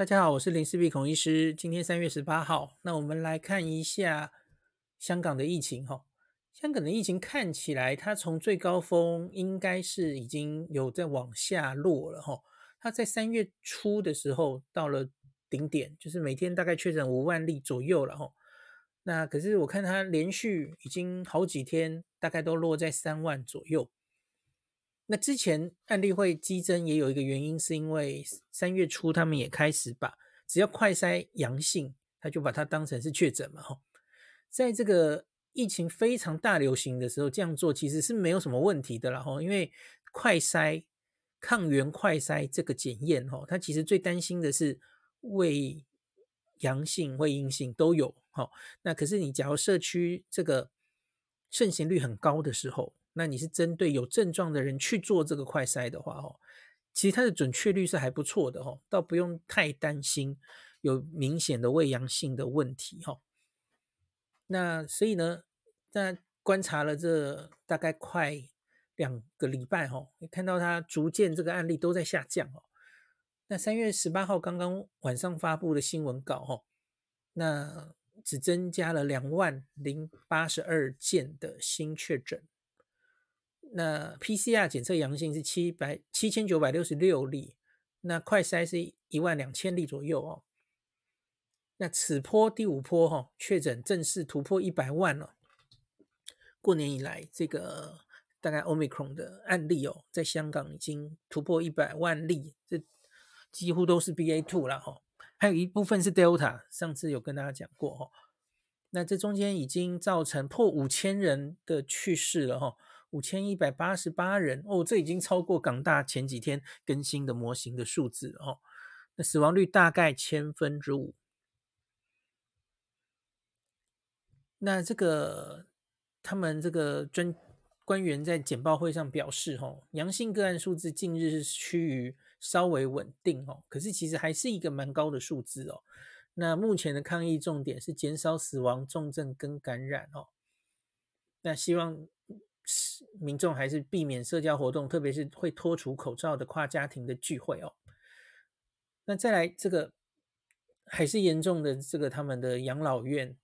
大家好，我是林氏璧孔医师。今天三月十八号，那我们来看一下香港的疫情哈。香港的疫情看起来，它从最高峰应该是已经有在往下落了哈。它在三月初的时候到了顶点，就是每天大概确诊五万例左右了哈。那可是我看它连续已经好几天，大概都落在三万左右。那之前案例会激增，也有一个原因，是因为三月初他们也开始把只要快筛阳性，他就把它当成是确诊嘛。哈，在这个疫情非常大流行的时候，这样做其实是没有什么问题的啦。哈，因为快筛抗原快筛这个检验，哈，他其实最担心的是胃阳性、胃阴性都有。哈，那可是你假如社区这个盛行率很高的时候，那你是针对有症状的人去做这个快筛的话，哦，其实它的准确率是还不错的，哦，倒不用太担心有明显的胃阳性的问题，哈。那所以呢，在观察了这大概快两个礼拜，哈，你看到它逐渐这个案例都在下降，哦。那三月十八号刚刚晚上发布的新闻稿，哦，那只增加了两万零八十二件的新确诊。那 PCR 检测阳性是七百七千九百六十六例，那快筛是一万两千例左右哦。那此波第五波哈、哦、确诊正式突破一百万了。过年以来，这个大概 Omicron 的案例哦，在香港已经突破一百万例，这几乎都是 BA two 了哈、哦。还有一部分是 Delta，上次有跟大家讲过哈、哦。那这中间已经造成破五千人的去世了哈、哦。五千一百八十八人哦，这已经超过港大前几天更新的模型的数字哦。那死亡率大概千分之五。那这个他们这个专官员在简报会上表示，哦，阳性个案数字近日是趋于稍微稳定哦，可是其实还是一个蛮高的数字哦。那目前的抗疫重点是减少死亡、重症跟感染哦。那希望。民众还是避免社交活动，特别是会脱除口罩的跨家庭的聚会哦。那再来这个还是严重的这个他们的养老院，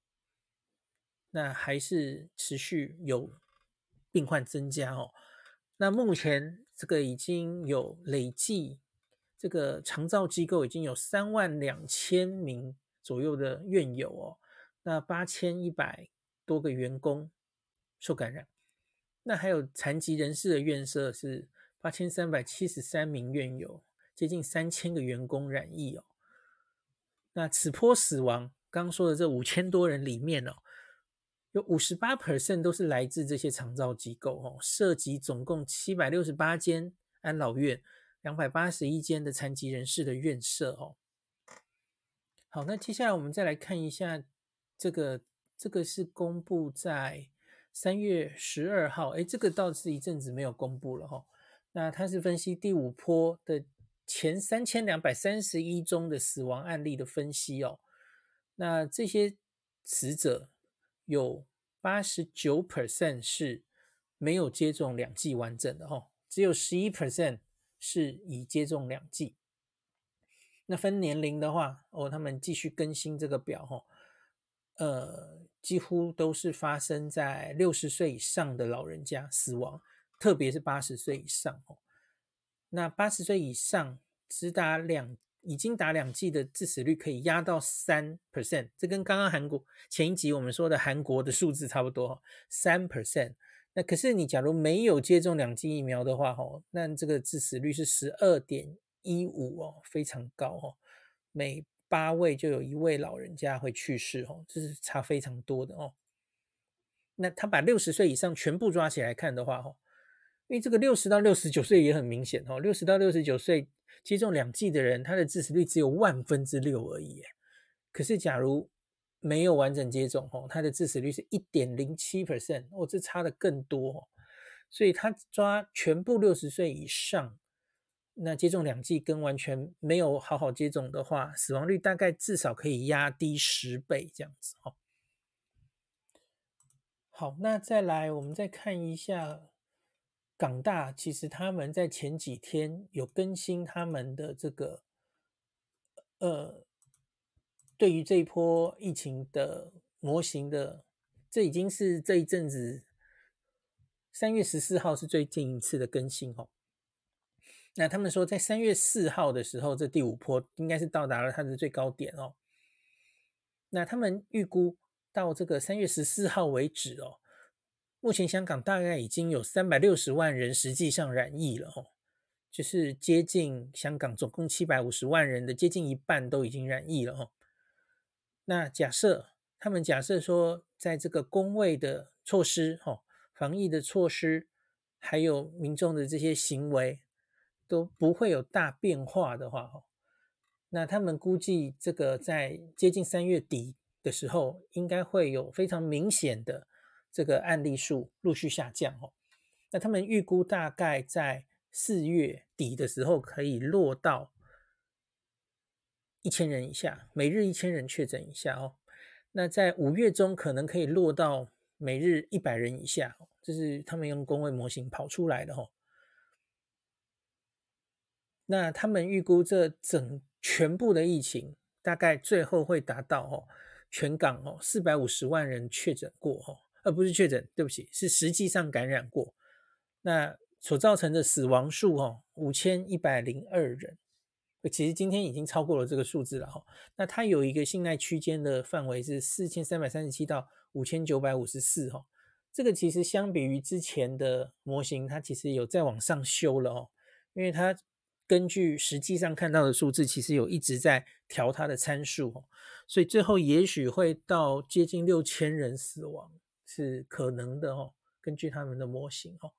那还是持续有病患增加哦。那目前这个已经有累计这个长照机构已经有三万两千名左右的院友哦，那八千一百多个员工受感染。那还有残疾人士的院舍是八千三百七十三名院友，接近三千个员工染疫哦。那此波死亡，刚刚说的这五千多人里面哦，有五十八 percent 都是来自这些长照机构哦，涉及总共七百六十八间安老院，两百八十一间的残疾人士的院舍哦。好，那接下来我们再来看一下这个，这个是公布在。三月十二号，哎，这个倒是一阵子没有公布了哈。那它是分析第五波的前三千两百三十一宗的死亡案例的分析哦。那这些死者有八十九 percent 是没有接种两剂完整的哈，只有十一 percent 是已接种两剂。那分年龄的话，哦，他们继续更新这个表哈。呃，几乎都是发生在六十岁以上的老人家死亡，特别是八十岁以上哦。那八十岁以上只打两，已经打两剂的致死率可以压到三 percent，这跟刚刚韩国前一集我们说的韩国的数字差不多，三 percent。那可是你假如没有接种两剂疫苗的话，哦，那这个致死率是十二点一五哦，非常高哦，每。八位就有一位老人家会去世哦，这是差非常多的哦。那他把六十岁以上全部抓起来看的话，哦，因为这个六十到六十九岁也很明显哦，六十到六十九岁接种两剂的人，他的致死率只有万分之六而已。可是假如没有完整接种哦，他的致死率是一点零七 percent 哦，这差的更多。所以他抓全部六十岁以上。那接种两剂跟完全没有好好接种的话，死亡率大概至少可以压低十倍这样子哦。好，那再来我们再看一下港大，其实他们在前几天有更新他们的这个呃对于这一波疫情的模型的，这已经是这一阵子三月十四号是最近一次的更新哦。那他们说，在三月四号的时候，这第五波应该是到达了它的最高点哦。那他们预估到这个三月十四号为止哦，目前香港大概已经有三百六十万人实际上染疫了哦。就是接近香港总共七百五十万人的接近一半都已经染疫了哦。那假设他们假设说，在这个公卫的措施、哈防疫的措施，还有民众的这些行为都不会有大变化的话，那他们估计这个在接近三月底的时候，应该会有非常明显的这个案例数陆续下降哦。那他们预估大概在四月底的时候可以落到一千人以下，每日一千人确诊以下哦。那在五月中可能可以落到每日一百人以下，这是他们用公卫模型跑出来的哦。那他们预估这整全部的疫情大概最后会达到哦，全港哦四百五十万人确诊过哦，而不是确诊，对不起，是实际上感染过。那所造成的死亡数哦，五千一百零二人，其实今天已经超过了这个数字了哈。那它有一个信赖区间的范围是四千三百三十七到五千九百五十四哈。这个其实相比于之前的模型，它其实有再往上修了哦，因为它根据实际上看到的数字，其实有一直在调它的参数哦，所以最后也许会到接近六千人死亡是可能的哦，根据他们的模型哦。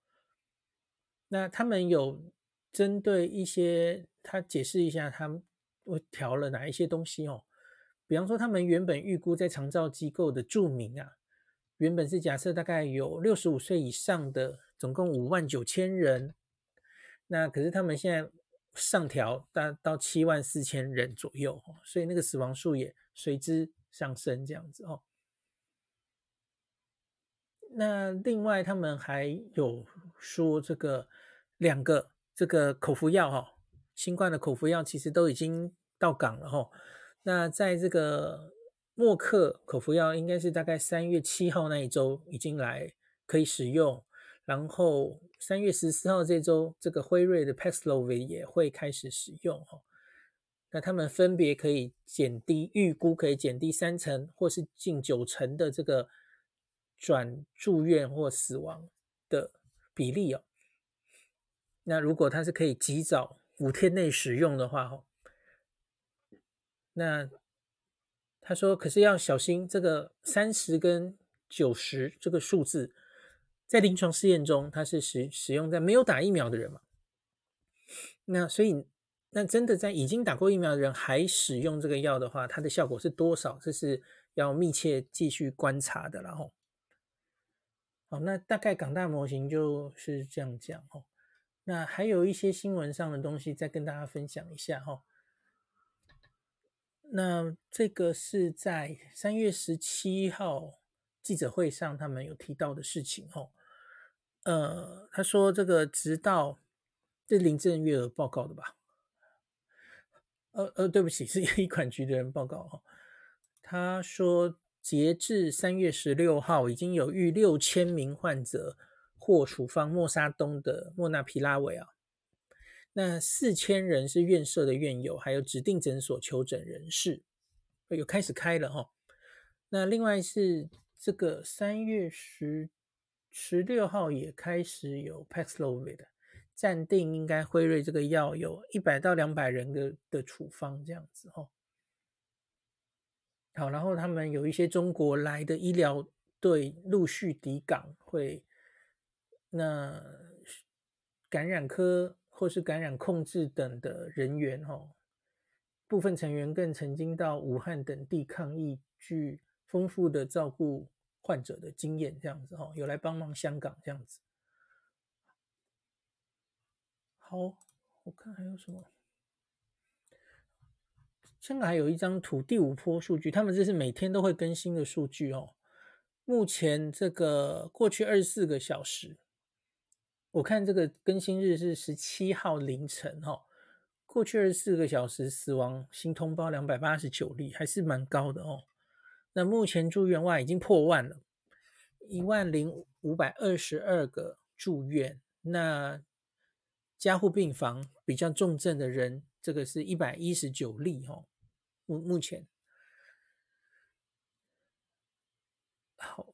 那他们有针对一些，他解释一下，他们会调了哪一些东西哦？比方说，他们原本预估在长照机构的住民啊，原本是假设大概有六十五岁以上的，总共五万九千人。那可是他们现在上调到到七万四千人左右，所以那个死亡数也随之上升，这样子哦。那另外，他们还有说，这个两个这个口服药哈，新冠的口服药其实都已经到港了哈。那在这个默克口服药，应该是大概三月七号那一周已经来可以使用，然后三月十四号这周，这个辉瑞的 Paxlovid 也会开始使用哈。那他们分别可以减低，预估可以减低三成或是近九成的这个。转住院或死亡的比例哦，那如果它是可以及早五天内使用的话哦，那他说可是要小心这个三十跟九十这个数字，在临床试验中它是使使用在没有打疫苗的人嘛，那所以那真的在已经打过疫苗的人还使用这个药的话，它的效果是多少？这是要密切继续观察的，然后。好，那大概港大模型就是这样讲哦。那还有一些新闻上的东西，再跟大家分享一下哈。那这个是在三月十七号记者会上，他们有提到的事情哦。呃，他说这个直到这林郑月娥报告的吧？呃呃，对不起，是 医管局的人报告哈。他说。截至三月十六号，已经有逾六千名患者获处方莫沙东的莫纳皮拉韦啊。那四千人是院舍的院友，还有指定诊所求诊人士，有开始开了哈。那另外是这个三月十十六号也开始有 Paxlovid 暂定，应该辉瑞这个药有一百到两百人的的处方这样子哦。好，然后他们有一些中国来的医疗队陆续抵港，会那感染科或是感染控制等的人员，哦，部分成员更曾经到武汉等地抗疫，具丰富的照顾患者的经验，这样子，哈，有来帮忙香港这样子。好，我看还有什么。香港还有一张图，第五波数据，他们这是每天都会更新的数据哦。目前这个过去二十四个小时，我看这个更新日是十七号凌晨哈、哦，过去二十四个小时死亡新通报两百八十九例，还是蛮高的哦。那目前住院外已经破万了，一万零五百二十二个住院。那加护病房比较重症的人，这个是一百一十九例哦。目目前好，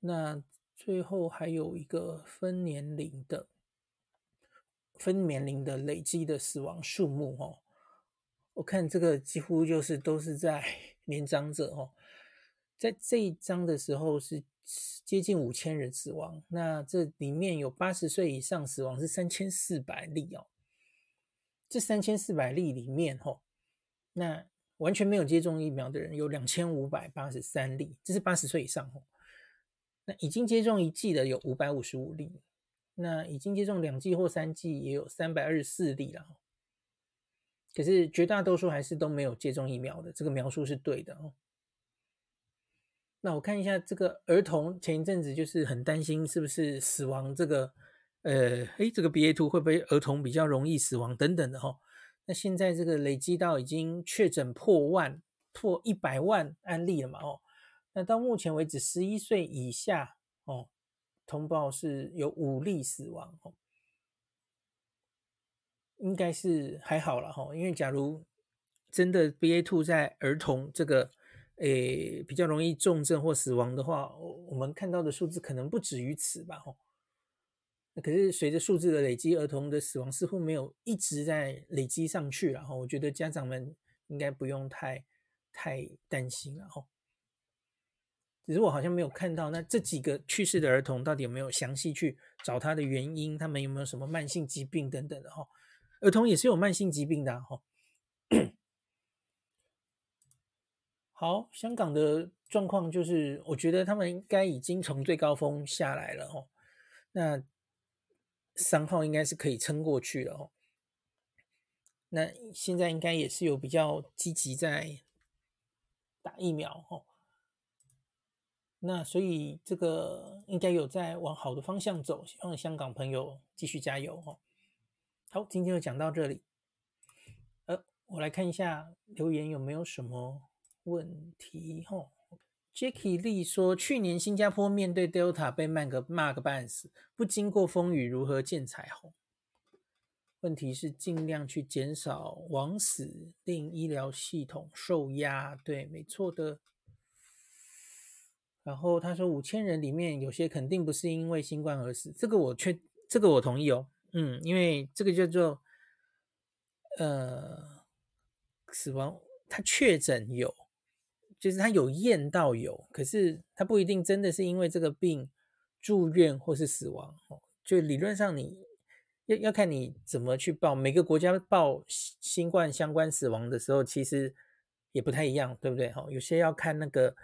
那最后还有一个分年龄的。分年龄的累积的死亡数目哦，我看这个几乎就是都是在 年长者哦，在这一章的时候是接近五千人死亡，那这里面有八十岁以上死亡是三千四百例哦，这三千四百例里面哦，那完全没有接种疫苗的人有两千五百八十三例，这是八十岁以上哦，那已经接种一剂的有五百五十五例。那已经接种两剂或三剂也有三百二十四例了，可是绝大多数还是都没有接种疫苗的，这个描述是对的哦。那我看一下这个儿童，前一阵子就是很担心是不是死亡这个，呃，诶，这个 BA two 会不会儿童比较容易死亡等等的哈。那现在这个累积到已经确诊破万，破一百万案例了嘛哦。那到目前为止，十一岁以下哦。通报是有五例死亡哦，应该是还好了哈，因为假如真的 BA two 在儿童这个诶比较容易重症或死亡的话，我们看到的数字可能不止于此吧哈。那可是随着数字的累积，儿童的死亡似乎没有一直在累积上去，然后我觉得家长们应该不用太太担心了哈。只是我好像没有看到，那这几个去世的儿童到底有没有详细去找他的原因？他们有没有什么慢性疾病等等的哈？儿童也是有慢性疾病的哈。好，香港的状况就是，我觉得他们应该已经从最高峰下来了哦。那三号应该是可以撑过去了哦。那现在应该也是有比较积极在打疫苗哦。那所以这个应该有在往好的方向走，希望香港朋友继续加油哦。好，今天就讲到这里。呃，我来看一下留言有没有什么问题哦。Jacky Lee 说，去年新加坡面对 Delta 被骂个骂个半死，不经过风雨如何见彩虹？问题是尽量去减少枉死，令医疗系统受压。对，没错的。然后他说，五千人里面有些肯定不是因为新冠而死，这个我确，这个我同意哦，嗯，因为这个叫做呃死亡，他确诊有，就是他有验到有，可是他不一定真的是因为这个病住院或是死亡，就理论上你要要看你怎么去报，每个国家报新冠相关死亡的时候，其实也不太一样，对不对？哈，有些要看那个。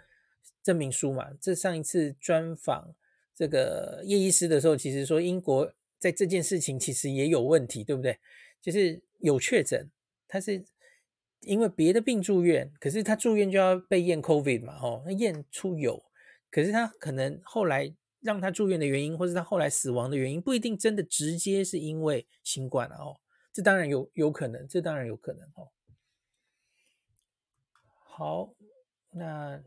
证明书嘛，这上一次专访这个叶医师的时候，其实说英国在这件事情其实也有问题，对不对？就是有确诊，他是因为别的病住院，可是他住院就要被验 COVID 嘛，哦，验出有，可是他可能后来让他住院的原因，或是他后来死亡的原因，不一定真的直接是因为新冠哦，这当然有有可能，这当然有可能哦。好，那。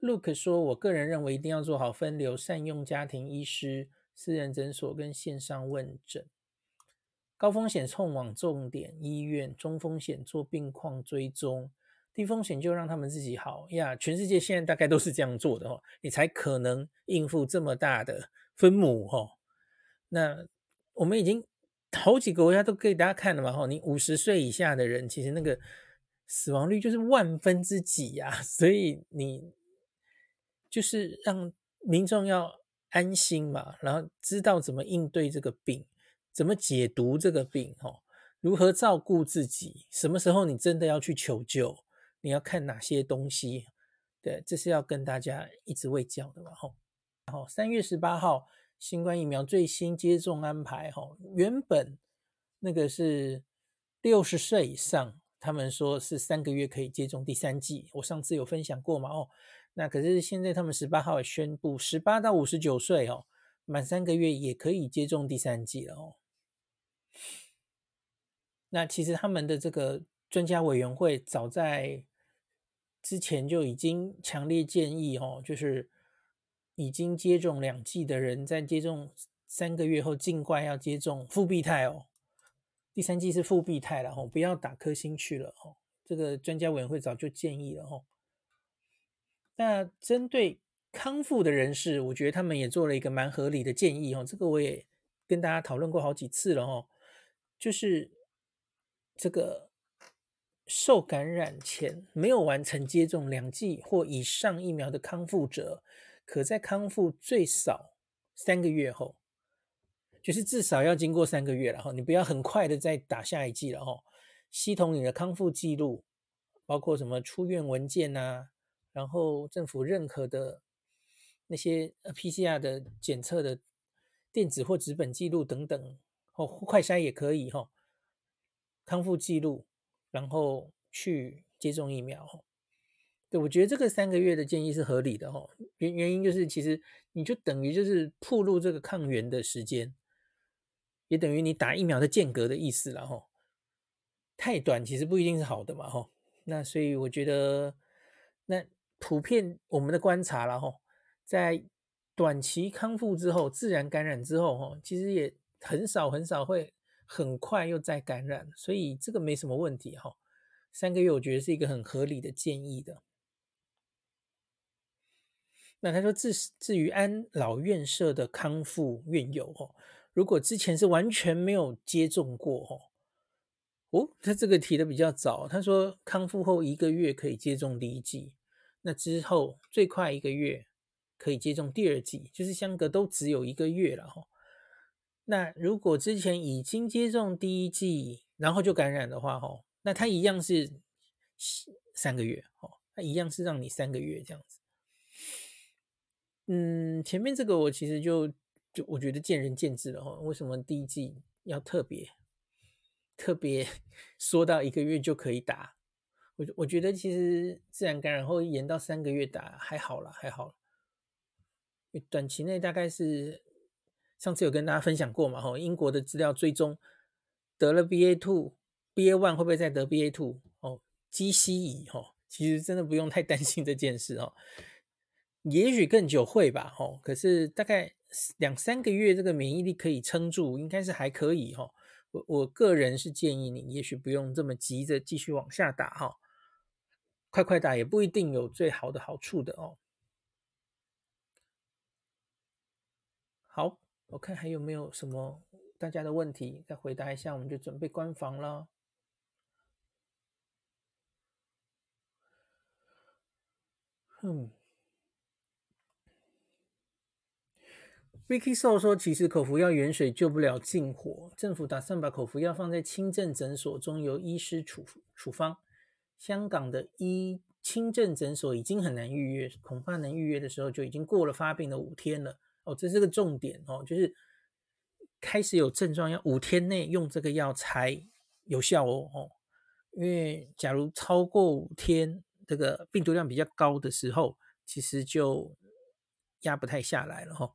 Look 说：“我个人认为一定要做好分流，善用家庭医师、私人诊所跟线上问诊。高风险送往重点医院，中风险做病况追踪，低风险就让他们自己好呀。全世界现在大概都是这样做的哦，你才可能应付这么大的分母哦。那我们已经好几个国家都给大家看了嘛哈，你五十岁以下的人，其实那个死亡率就是万分之几呀，所以你。”就是让民众要安心嘛，然后知道怎么应对这个病，怎么解读这个病，哦，如何照顾自己，什么时候你真的要去求救，你要看哪些东西，对，这是要跟大家一直卫教的嘛，吼。然后三月十八号新冠疫苗最新接种安排，吼，原本那个是六十岁以上，他们说是三个月可以接种第三剂，我上次有分享过嘛，哦。那可是现在他们十八号也宣布，十八到五十九岁哦，满三个月也可以接种第三剂了哦。那其实他们的这个专家委员会早在之前就已经强烈建议哦，就是已经接种两剂的人，在接种三个月后尽快要接种复必泰哦。第三剂是复必泰了哦，不要打科兴去了哦。这个专家委员会早就建议了哦。那针对康复的人士，我觉得他们也做了一个蛮合理的建议哦。这个我也跟大家讨论过好几次了哦，就是这个。受感染前没有完成接种两剂或以上疫苗的康复者，可在康复最少三个月后，就是至少要经过三个月了哈，你不要很快的再打下一剂了哈。系统你的康复记录，包括什么出院文件呐、啊，然后政府认可的那些 PCR 的检测的电子或纸本记录等等，哦，快筛也可以哈，康复记录。然后去接种疫苗，对，我觉得这个三个月的建议是合理的哈。原原因就是，其实你就等于就是暴露这个抗原的时间，也等于你打疫苗的间隔的意思了哈。太短其实不一定是好的嘛哈。那所以我觉得，那普遍我们的观察了哈，在短期康复之后，自然感染之后哈，其实也很少很少会。很快又再感染，所以这个没什么问题哈。三个月我觉得是一个很合理的建议的。那他说，至至于安老院舍的康复院友哦，如果之前是完全没有接种过哦，哦，他这个提的比较早。他说康复后一个月可以接种第一剂，那之后最快一个月可以接种第二剂，就是相隔都只有一个月了哈。那如果之前已经接种第一剂，然后就感染的话，吼，那他一样是三个月，吼，他一样是让你三个月这样子。嗯，前面这个我其实就就我觉得见仁见智了，吼，为什么第一剂要特别特别说到一个月就可以打？我我觉得其实自然感染后延到三个月打还好啦，还好。短期内大概是。上次有跟大家分享过嘛？吼，英国的资料追踪得了 BA two、BA one 会不会再得 BA two？哦，机稀矣吼，其实真的不用太担心这件事哦。也许更久会吧，吼，可是大概两三个月这个免疫力可以撑住，应该是还可以吼。我我个人是建议你，也许不用这么急着继续往下打哈，快快打也不一定有最好的好处的哦。好。我看还有没有什么大家的问题，再回答一下，我们就准备关房了。嗯，Vicky So 说，其实口服药远水救不了近火，政府打算把口服药放在轻症诊所中由医师处处方。香港的医轻症诊所已经很难预约，恐怕能预约的时候就已经过了发病的五天了。哦，这是个重点哦，就是开始有症状要五天内用这个药才有效哦哦，因为假如超过五天，这个病毒量比较高的时候，其实就压不太下来了哈。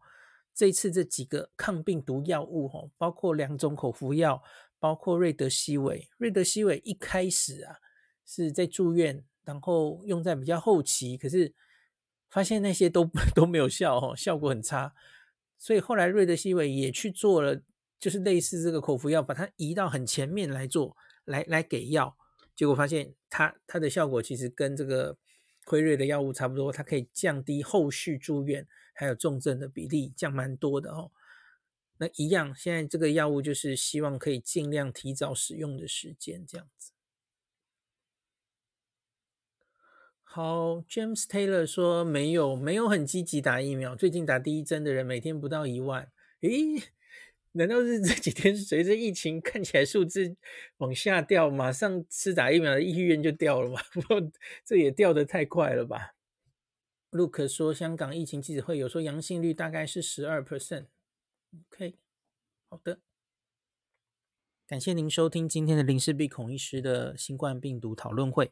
这次这几个抗病毒药物哈，包括两种口服药，包括瑞德西韦，瑞德西韦一开始啊是在住院，然后用在比较后期，可是。发现那些都 都没有效哦，效果很差，所以后来瑞德西韦也去做了，就是类似这个口服药，把它移到很前面来做，来来给药，结果发现它它的效果其实跟这个辉瑞的药物差不多，它可以降低后续住院还有重症的比例，降蛮多的哦。那一样，现在这个药物就是希望可以尽量提早使用的时间，这样子。好，James Taylor 说没有，没有很积极打疫苗。最近打第一针的人每天不到一万。诶，难道是这几天随着疫情看起来数字往下掉，马上吃打疫苗的意愿就掉了吗？不过这也掉得太快了吧？Luke 说香港疫情记者会有说阳性率大概是十二 percent。OK，好的，感谢您收听今天的林氏璧孔医师的新冠病毒讨论会。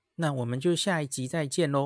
那我们就下一集再见喽。